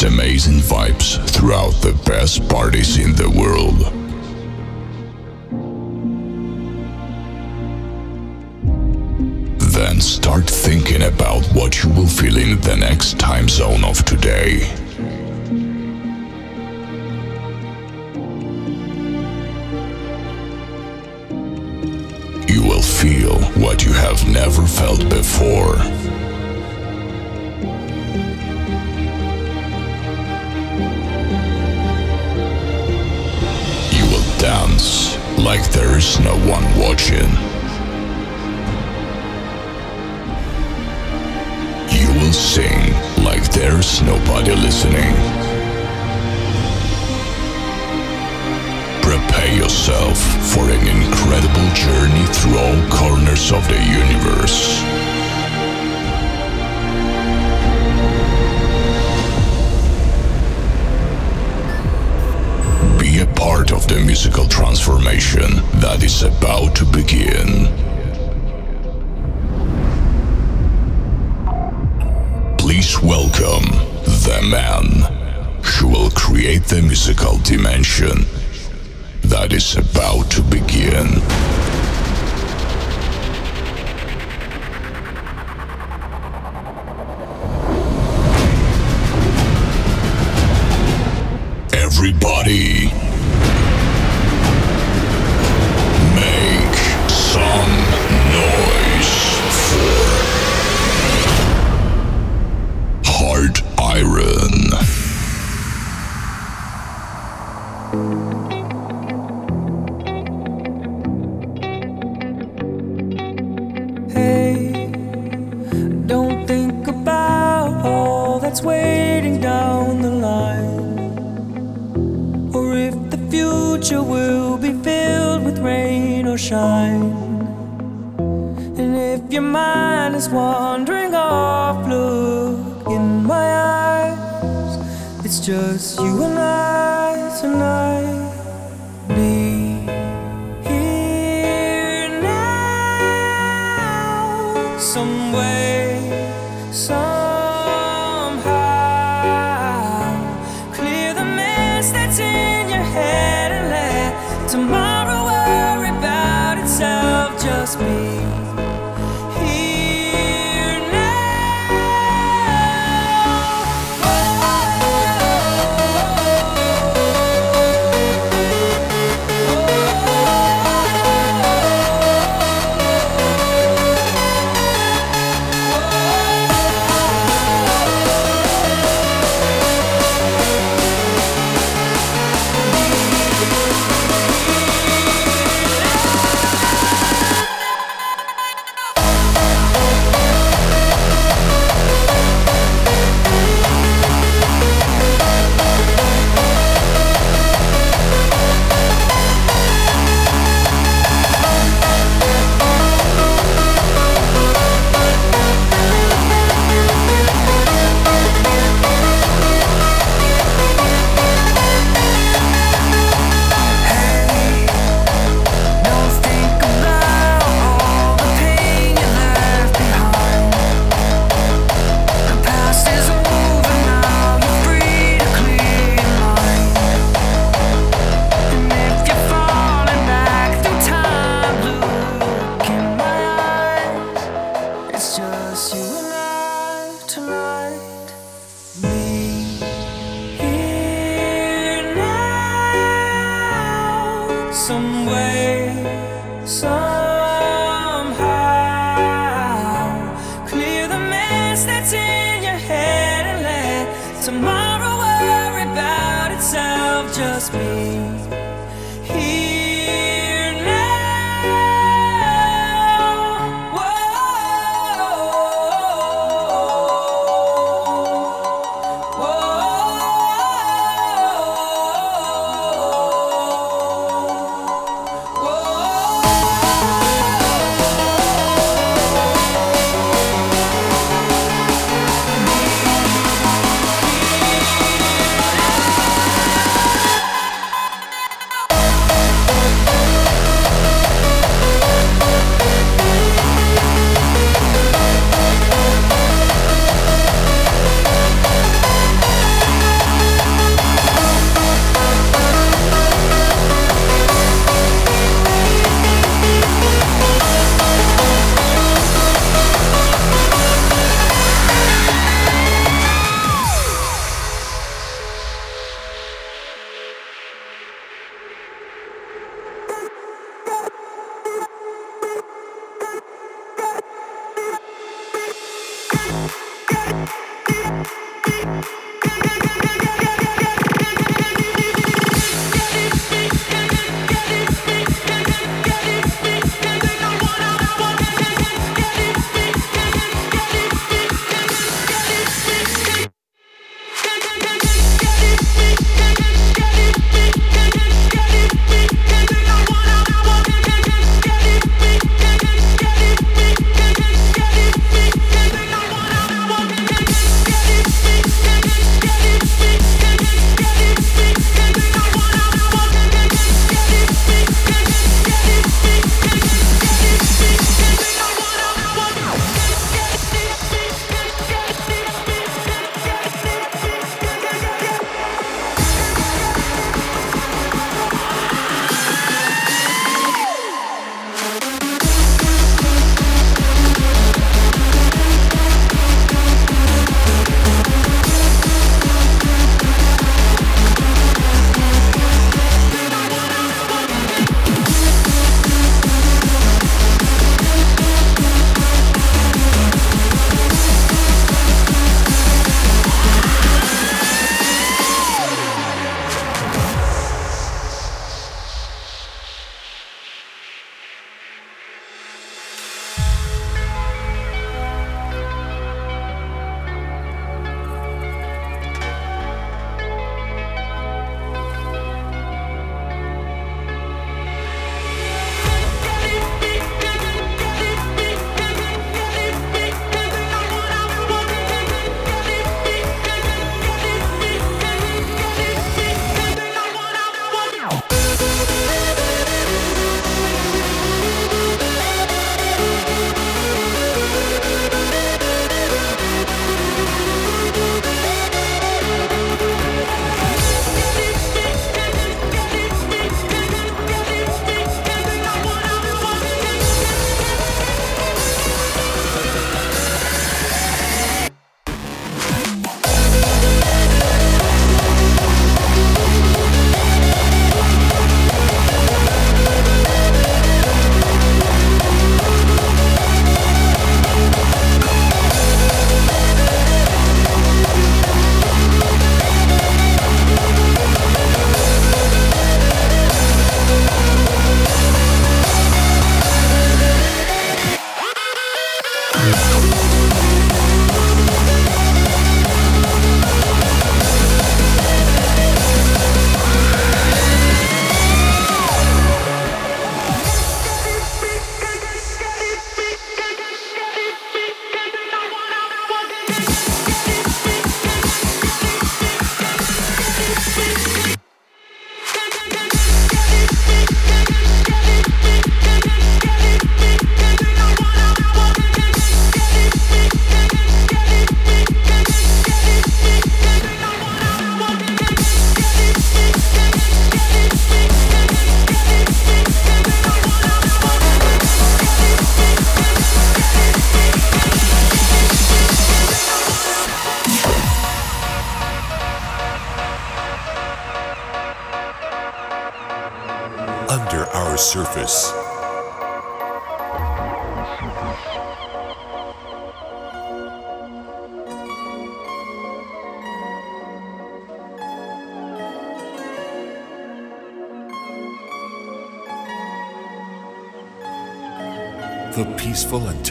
amazing vibes throughout the best parties in the world. Then start thinking about what you will feel in the next time zone of today. You will feel what you have never felt before. There is no one watching. You will sing like there's nobody listening. Prepare yourself for an incredible journey through all corners of the universe. Part of the musical transformation that is about to begin. Please welcome the man who will create the musical dimension that is about to begin. Future will be filled with rain or shine. And if your mind is wandering off, look in my eyes. It's just you and I tonight.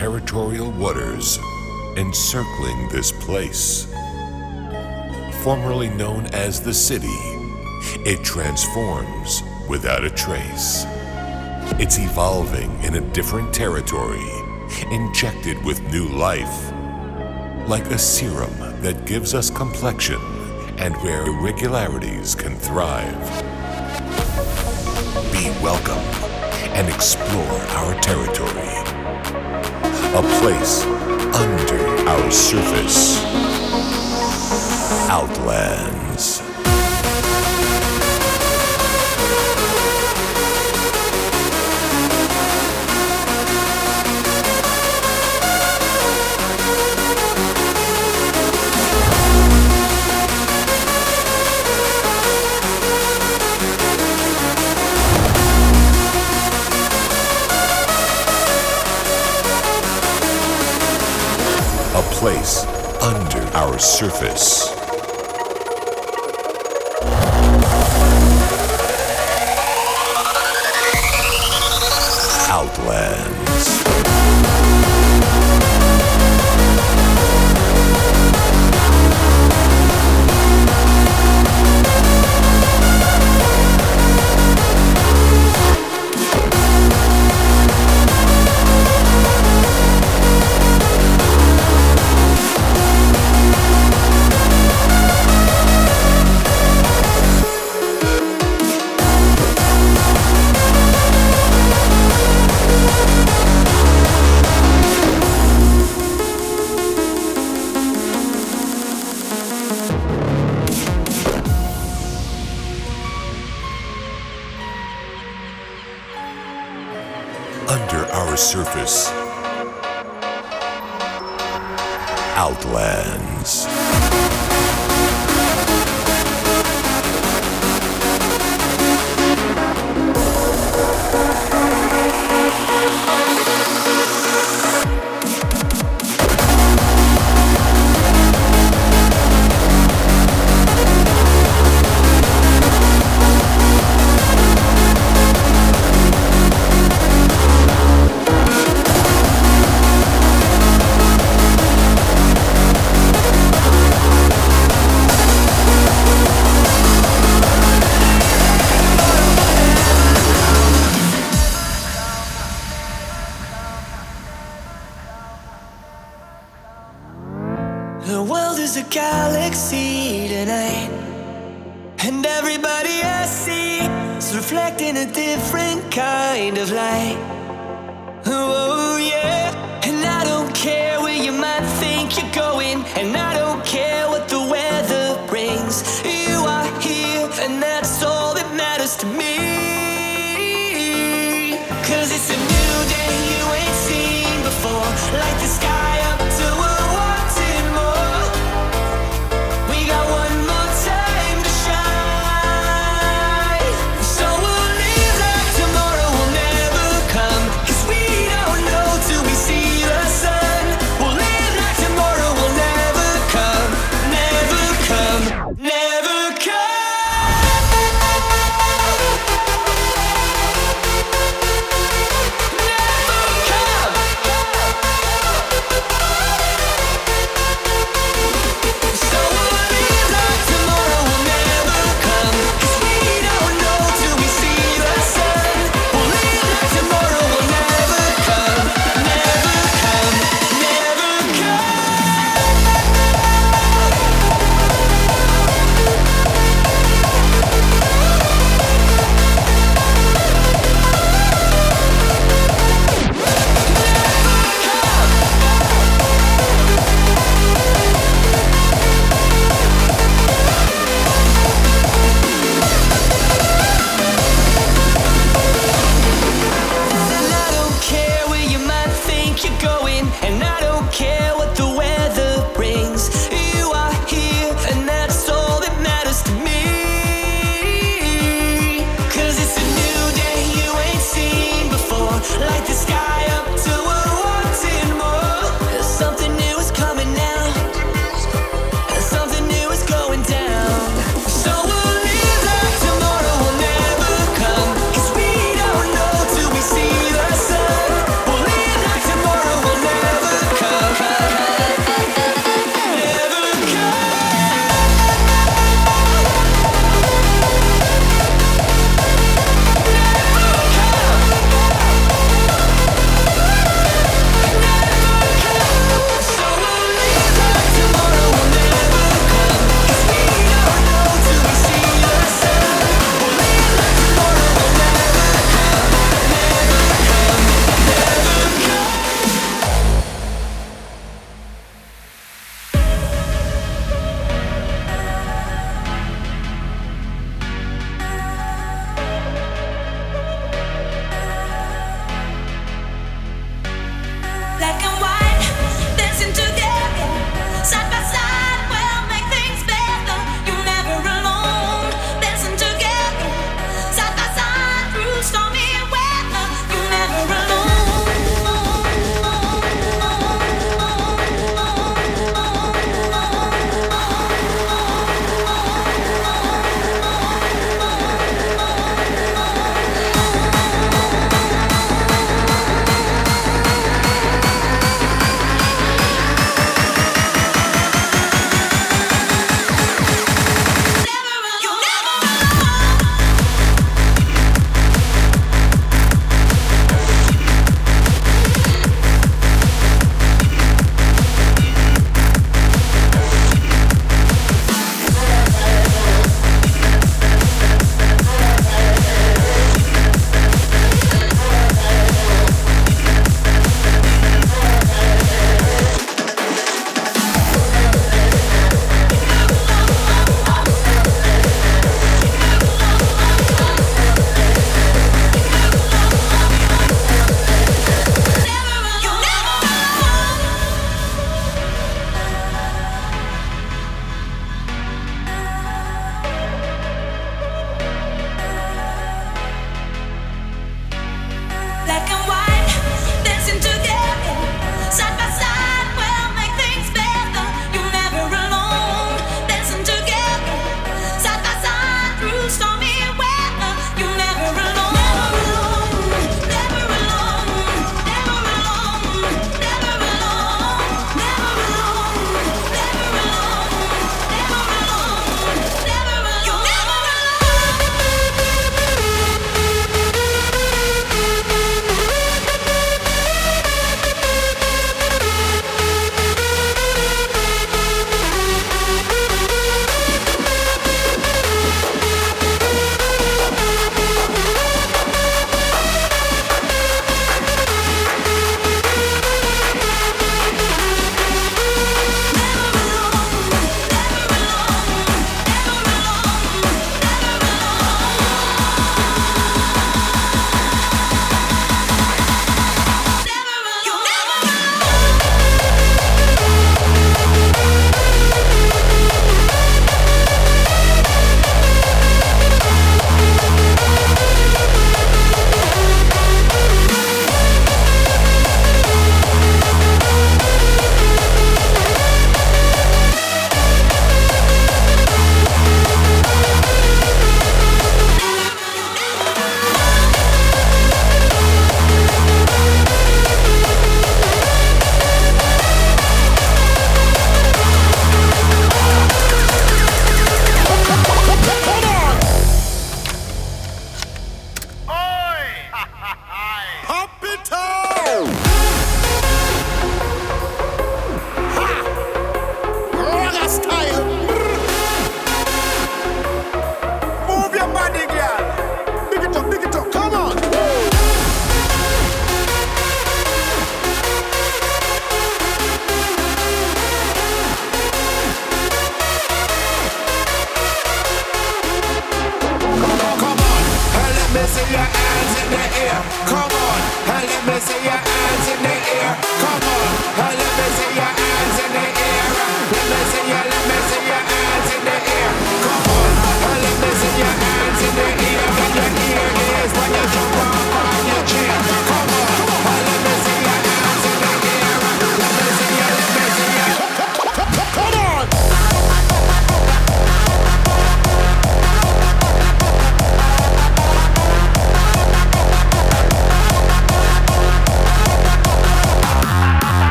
territorial waters encircling this place. Formerly known as the city, it transforms without a trace. It's evolving in a different territory, injected with new life, like a serum that gives us complexion and where irregularities can thrive. Be welcome and explore our territory a place under our surface. Outlands. surface.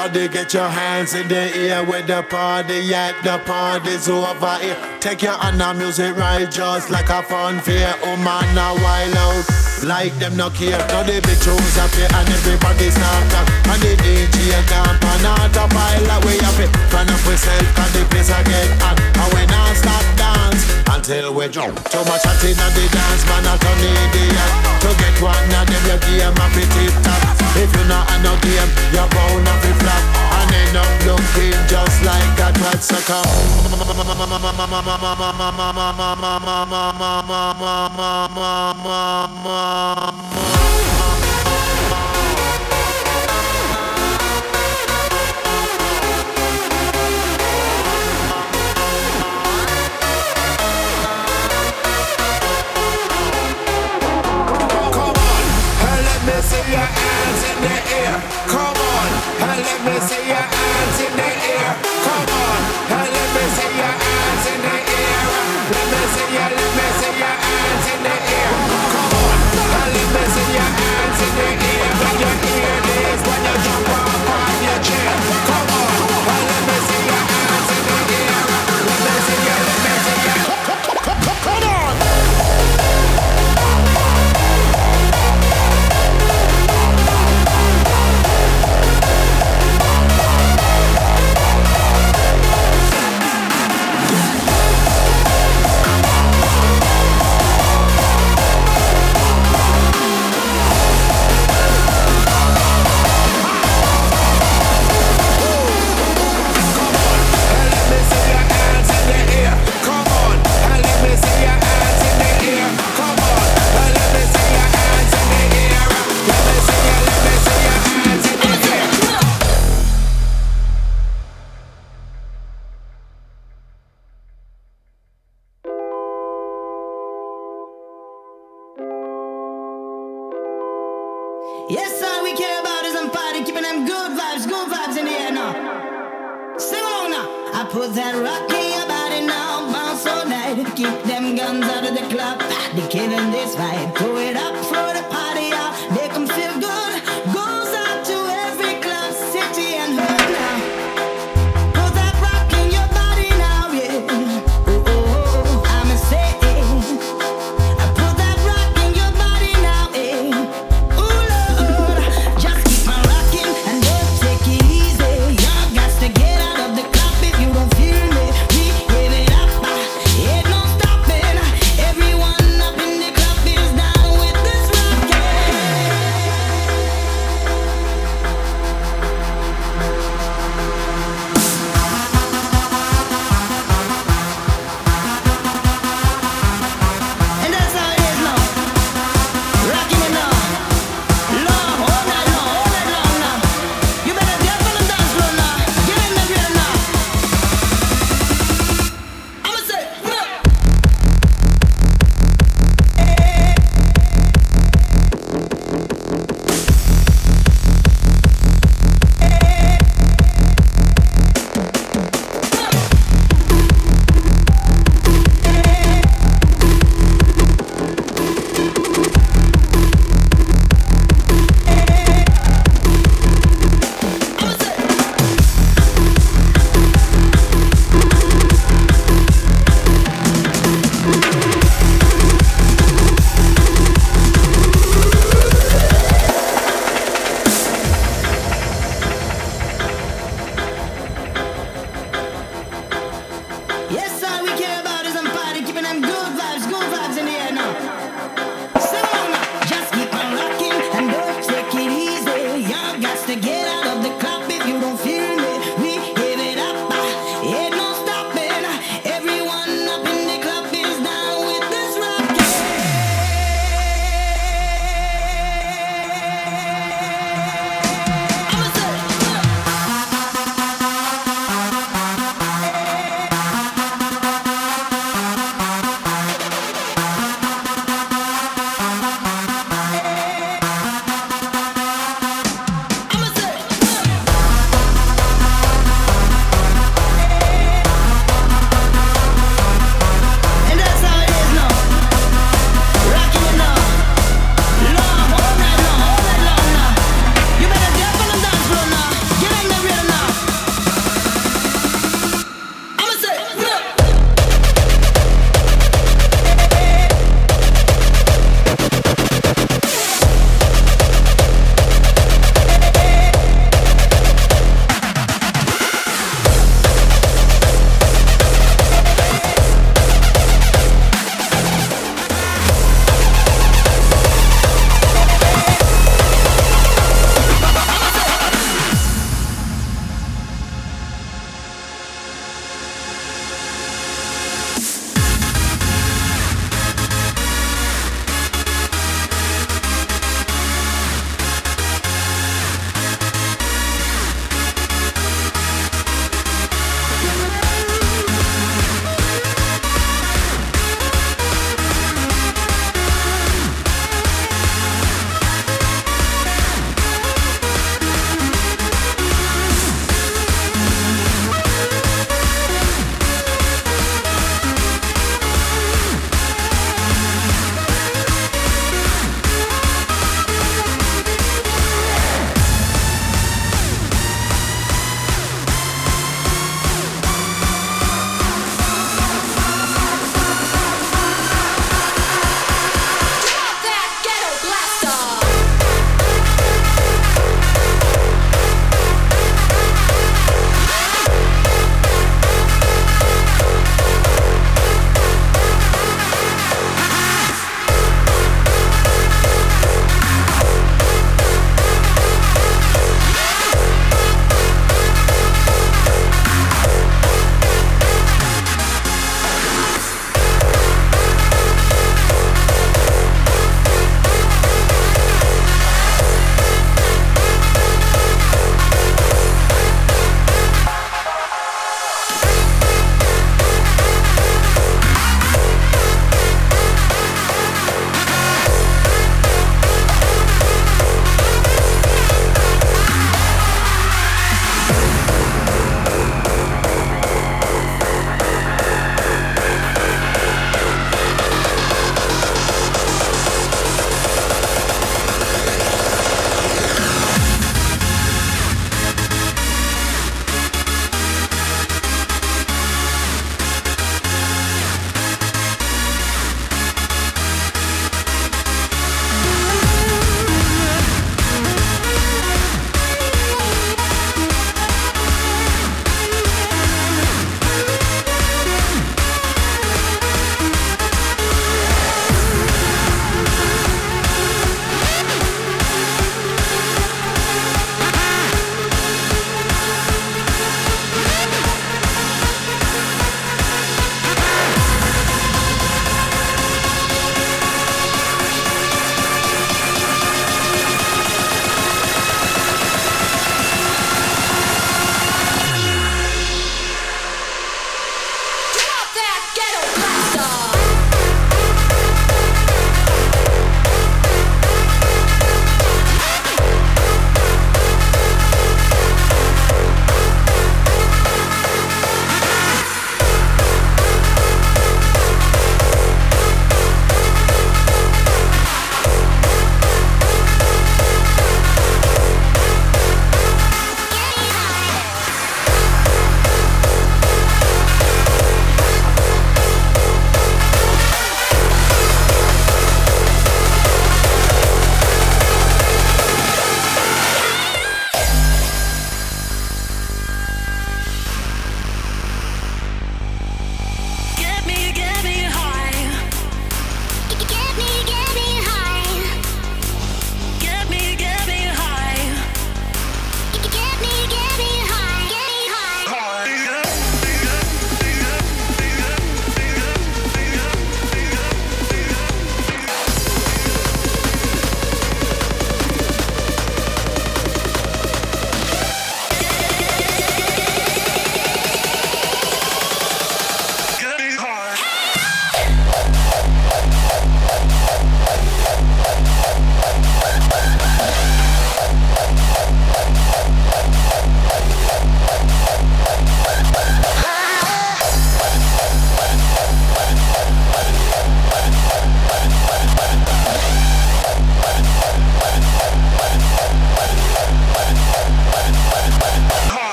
Everybody get your hands in the air with the party at the party's over here. Take your hand on music right just like a fun fair. Oh man, now wild out. Like them no care. Now the big tunes up here and everybody start up. And the DJ camp and autopilot way up it. Turn up yourself cause the place I get hot. And I start dance until we jump. Too much chatting on the dance man I turn idiot. To get one of them you game a tip top. If you not a no game, you're bound to be flat And end up looking just like a twat sucker see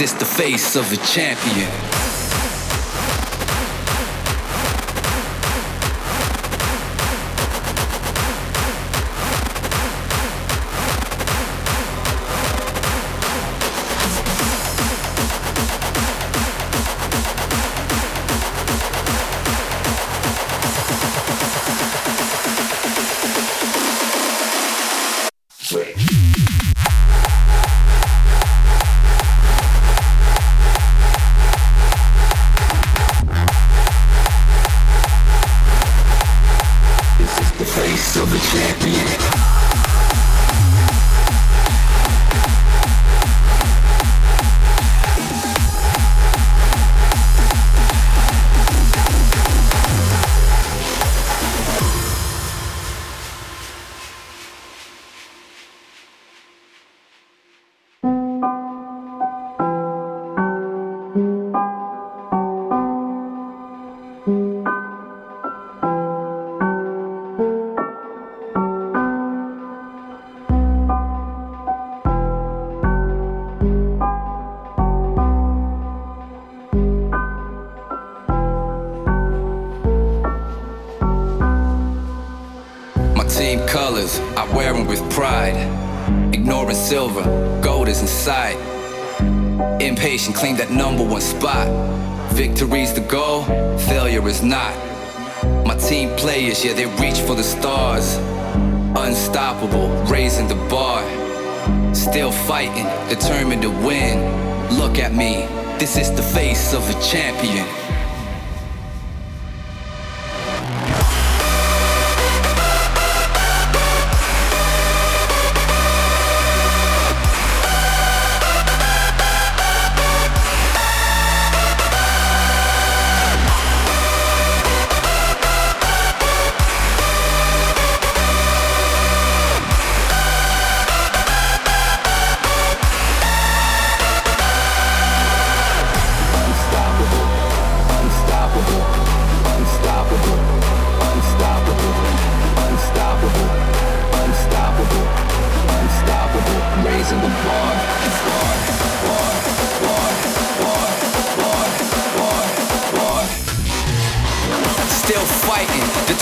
is the face of a champion. Claim that number one spot. Victory's the goal, failure is not. My team players, yeah, they reach for the stars. Unstoppable, raising the bar. Still fighting, determined to win. Look at me, this is the face of a champion.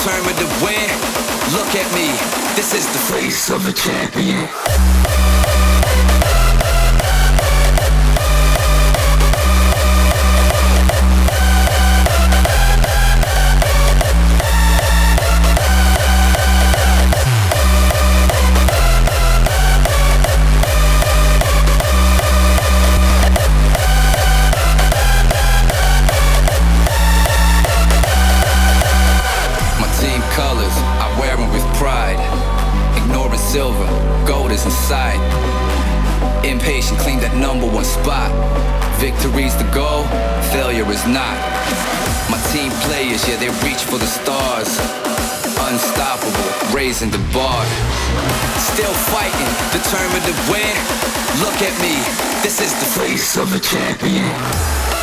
Determined to win. Look at me, this is the face of a champion. Not. My team players, yeah, they reach for the stars. Unstoppable, raising the bar. Still fighting, determined to win. Look at me, this is the face of a champion.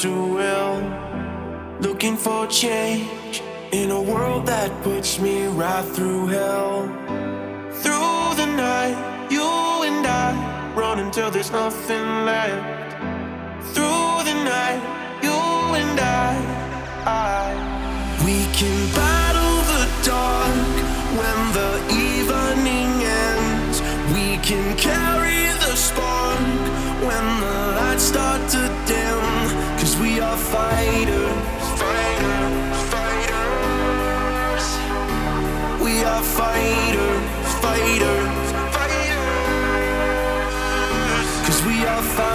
Too well. Looking for change in a world that puts me right through hell. Through the night, you and I run until there's nothing left. Through the night, you and I, I we can battle the dark when the evening ends. We can carry the spark when the lights start to dim. Fighters, fighters, fighters. We are fighters, fighters, fighters. Cause we are fighters.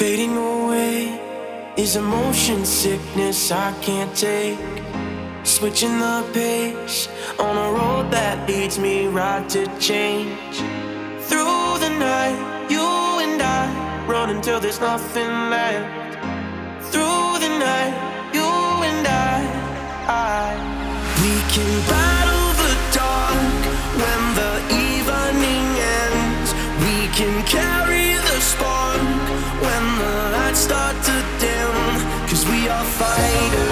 Fading away is a motion sickness I can't take. Switching the pace on a road that leads me right to change. Through the night, you and I run until there's nothing left. Through the night, you and I, I we can battle the dark when the evening ends. We can are